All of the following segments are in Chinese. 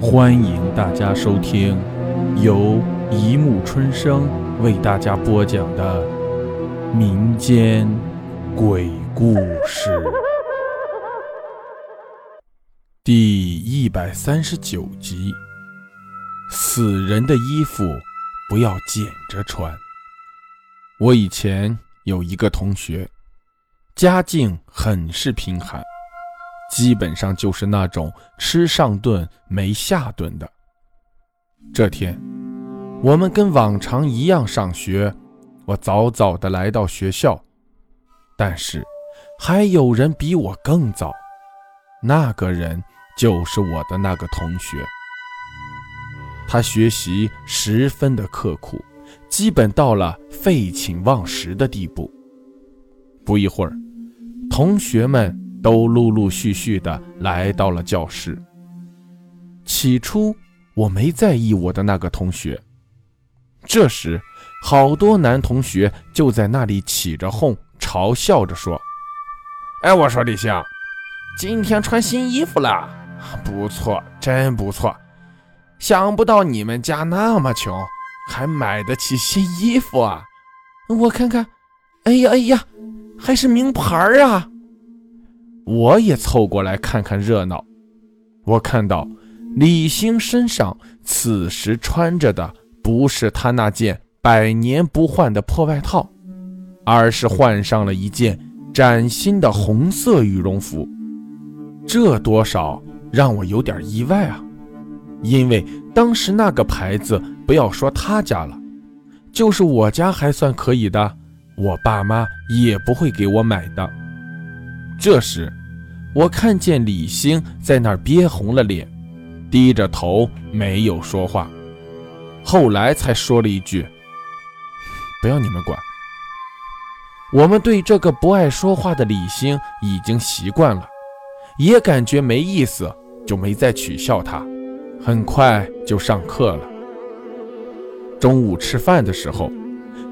欢迎大家收听由一木春生为大家播讲的民间鬼故事第一百三十九集：死人的衣服不要捡着穿。我以前有一个同学，家境很是贫寒。基本上就是那种吃上顿没下顿的。这天，我们跟往常一样上学，我早早的来到学校，但是还有人比我更早，那个人就是我的那个同学。他学习十分的刻苦，基本到了废寝忘食的地步。不一会儿，同学们。都陆陆续续的来到了教室。起初我没在意我的那个同学，这时好多男同学就在那里起着哄，嘲笑着说：“哎，我说李星，今天穿新衣服了，不错，真不错。想不到你们家那么穷，还买得起新衣服啊！我看看，哎呀哎呀，还是名牌啊！”我也凑过来看看热闹。我看到李星身上此时穿着的不是他那件百年不换的破外套，而是换上了一件崭新的红色羽绒服。这多少让我有点意外啊！因为当时那个牌子，不要说他家了，就是我家还算可以的，我爸妈也不会给我买的。这时。我看见李星在那儿憋红了脸，低着头没有说话，后来才说了一句：“不要你们管。”我们对这个不爱说话的李星已经习惯了，也感觉没意思，就没再取笑他。很快就上课了。中午吃饭的时候，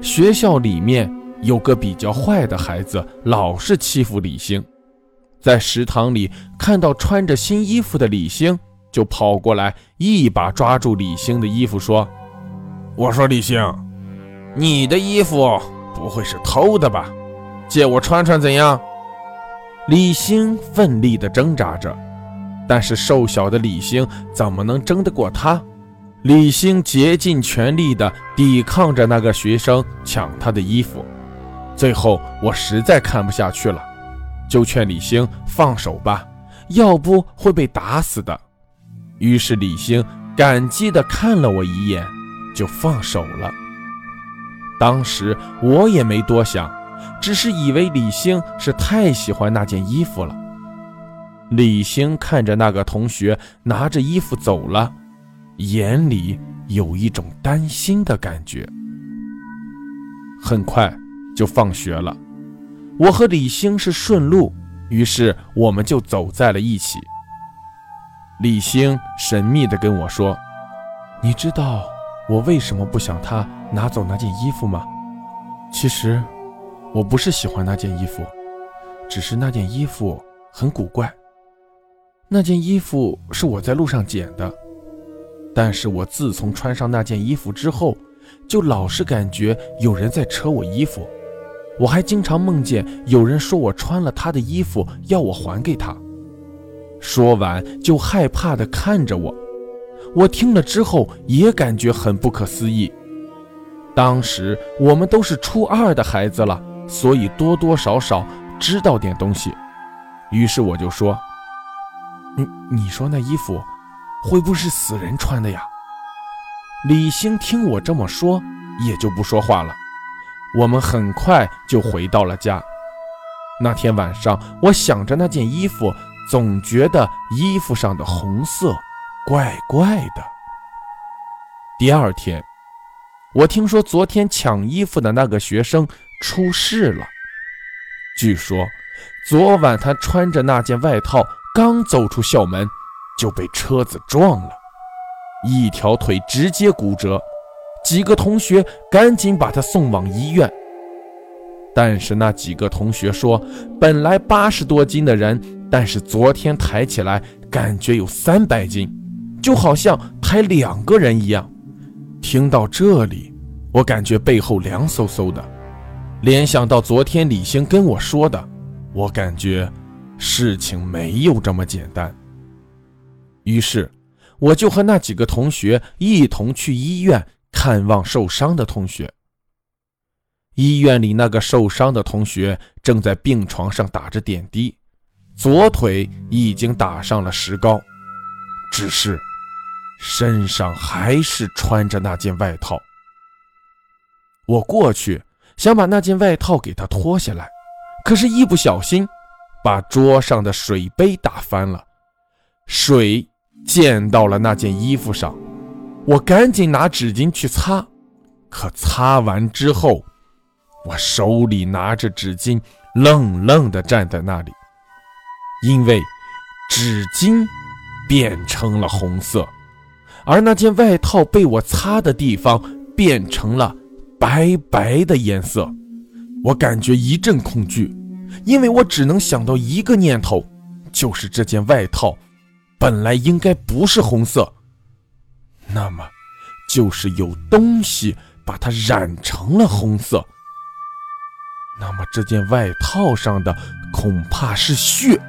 学校里面有个比较坏的孩子，老是欺负李星。在食堂里看到穿着新衣服的李星，就跑过来一把抓住李星的衣服，说：“我说李星，你的衣服不会是偷的吧？借我穿穿怎样？”李星奋力地挣扎着，但是瘦小的李星怎么能争得过他？李星竭尽全力地抵抗着那个学生抢他的衣服，最后我实在看不下去了。就劝李星放手吧，要不会被打死的。于是李星感激地看了我一眼，就放手了。当时我也没多想，只是以为李星是太喜欢那件衣服了。李星看着那个同学拿着衣服走了，眼里有一种担心的感觉。很快就放学了。我和李星是顺路，于是我们就走在了一起。李星神秘地跟我说：“你知道我为什么不想他拿走那件衣服吗？其实我不是喜欢那件衣服，只是那件衣服很古怪。那件衣服是我在路上捡的，但是我自从穿上那件衣服之后，就老是感觉有人在扯我衣服。”我还经常梦见有人说我穿了他的衣服，要我还给他。说完就害怕地看着我，我听了之后也感觉很不可思议。当时我们都是初二的孩子了，所以多多少少知道点东西。于是我就说：“你你说那衣服会不会是死人穿的呀？”李星听我这么说，也就不说话了。我们很快就回到了家。那天晚上，我想着那件衣服，总觉得衣服上的红色怪怪的。第二天，我听说昨天抢衣服的那个学生出事了。据说，昨晚他穿着那件外套刚走出校门，就被车子撞了，一条腿直接骨折。几个同学赶紧把他送往医院，但是那几个同学说，本来八十多斤的人，但是昨天抬起来感觉有三百斤，就好像抬两个人一样。听到这里，我感觉背后凉飕飕的，联想到昨天李星跟我说的，我感觉事情没有这么简单。于是，我就和那几个同学一同去医院看望受伤的同学。医院里那个受伤的同学正在病床上打着点滴，左腿已经打上了石膏，只是身上还是穿着那件外套。我过去想把那件外套给他脱下来，可是，一不小心把桌上的水杯打翻了，水溅到了那件衣服上。我赶紧拿纸巾去擦，可擦完之后。我手里拿着纸巾，愣愣地站在那里，因为纸巾变成了红色，而那件外套被我擦的地方变成了白白的颜色。我感觉一阵恐惧，因为我只能想到一个念头，就是这件外套本来应该不是红色，那么就是有东西把它染成了红色。那么这件外套上的恐怕是血。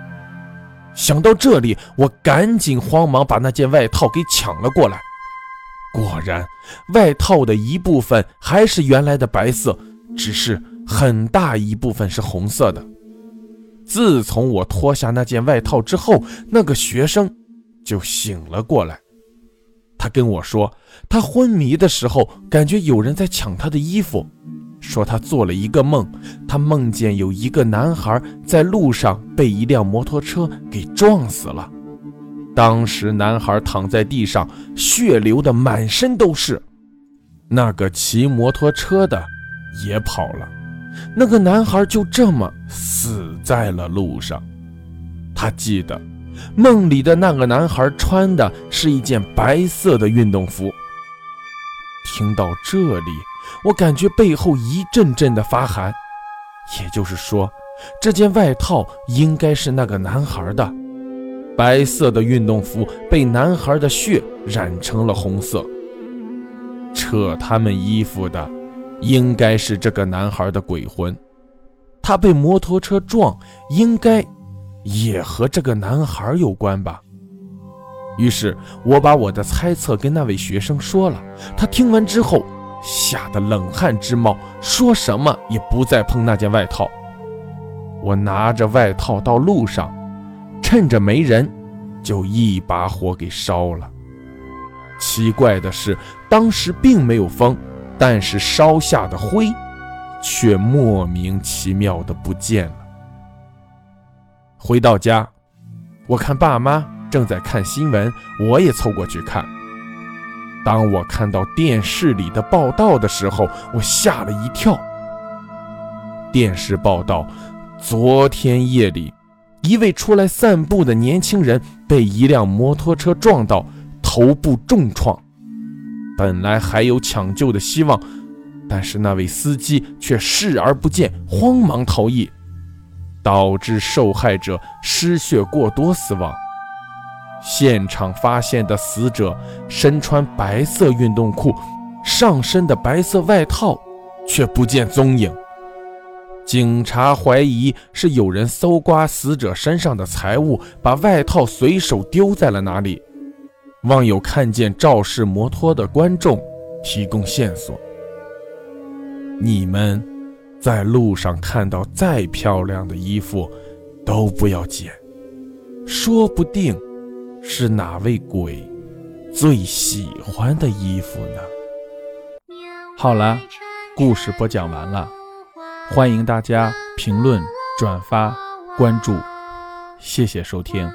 想到这里，我赶紧慌忙把那件外套给抢了过来。果然，外套的一部分还是原来的白色，只是很大一部分是红色的。自从我脱下那件外套之后，那个学生就醒了过来。他跟我说，他昏迷的时候感觉有人在抢他的衣服。说他做了一个梦，他梦见有一个男孩在路上被一辆摩托车给撞死了。当时男孩躺在地上，血流的满身都是。那个骑摩托车的也跑了，那个男孩就这么死在了路上。他记得梦里的那个男孩穿的是一件白色的运动服。听到这里。我感觉背后一阵阵的发寒，也就是说，这件外套应该是那个男孩的。白色的运动服被男孩的血染成了红色，扯他们衣服的应该是这个男孩的鬼魂。他被摩托车撞，应该也和这个男孩有关吧。于是我把我的猜测跟那位学生说了，他听完之后。吓得冷汗直冒，说什么也不再碰那件外套。我拿着外套到路上，趁着没人，就一把火给烧了。奇怪的是，当时并没有风，但是烧下的灰却莫名其妙的不见了。回到家，我看爸妈正在看新闻，我也凑过去看。当我看到电视里的报道的时候，我吓了一跳。电视报道，昨天夜里，一位出来散步的年轻人被一辆摩托车撞到，头部重创。本来还有抢救的希望，但是那位司机却视而不见，慌忙逃逸，导致受害者失血过多死亡。现场发现的死者身穿白色运动裤，上身的白色外套却不见踪影。警察怀疑是有人搜刮死者身上的财物，把外套随手丢在了哪里。望有看见肇事摩托的观众提供线索。你们在路上看到再漂亮的衣服，都不要捡，说不定。是哪位鬼最喜欢的衣服呢？好了，故事播讲完了，欢迎大家评论、转发、关注，谢谢收听。